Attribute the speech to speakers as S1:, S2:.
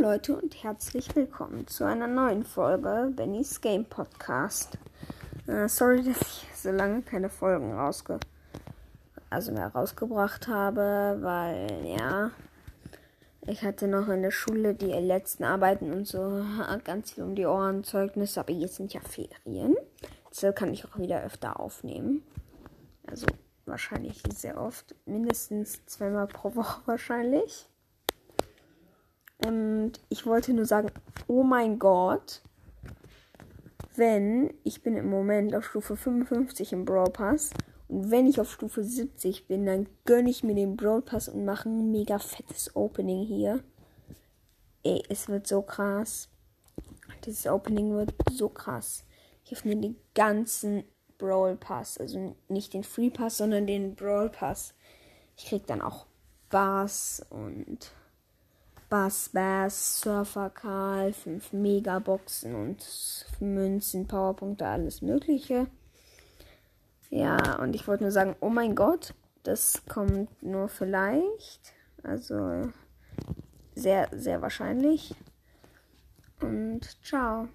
S1: Leute und herzlich willkommen zu einer neuen Folge Bennys Game Podcast. Äh, sorry, dass ich so lange keine Folgen rausge also mehr rausgebracht habe, weil ja, ich hatte noch in der Schule die letzten Arbeiten und so ganz viel um die Ohren Zeugnisse, aber jetzt sind ja Ferien. Deshalb kann ich auch wieder öfter aufnehmen. Also wahrscheinlich sehr oft, mindestens zweimal pro Woche wahrscheinlich. Und ich wollte nur sagen, oh mein Gott, wenn ich bin im Moment auf Stufe 55 im Brawl Pass und wenn ich auf Stufe 70 bin, dann gönne ich mir den Brawl Pass und mache ein mega fettes Opening hier. Ey, es wird so krass. Dieses Opening wird so krass. Ich öffne den ganzen Brawl Pass. Also nicht den Free Pass, sondern den Brawl Pass. Ich krieg dann auch Bass und Bass Bass, Surfer Karl, 5 Megaboxen und Münzen, Powerpunkte, alles Mögliche. Ja, und ich wollte nur sagen, oh mein Gott, das kommt nur vielleicht. Also sehr, sehr wahrscheinlich. Und ciao.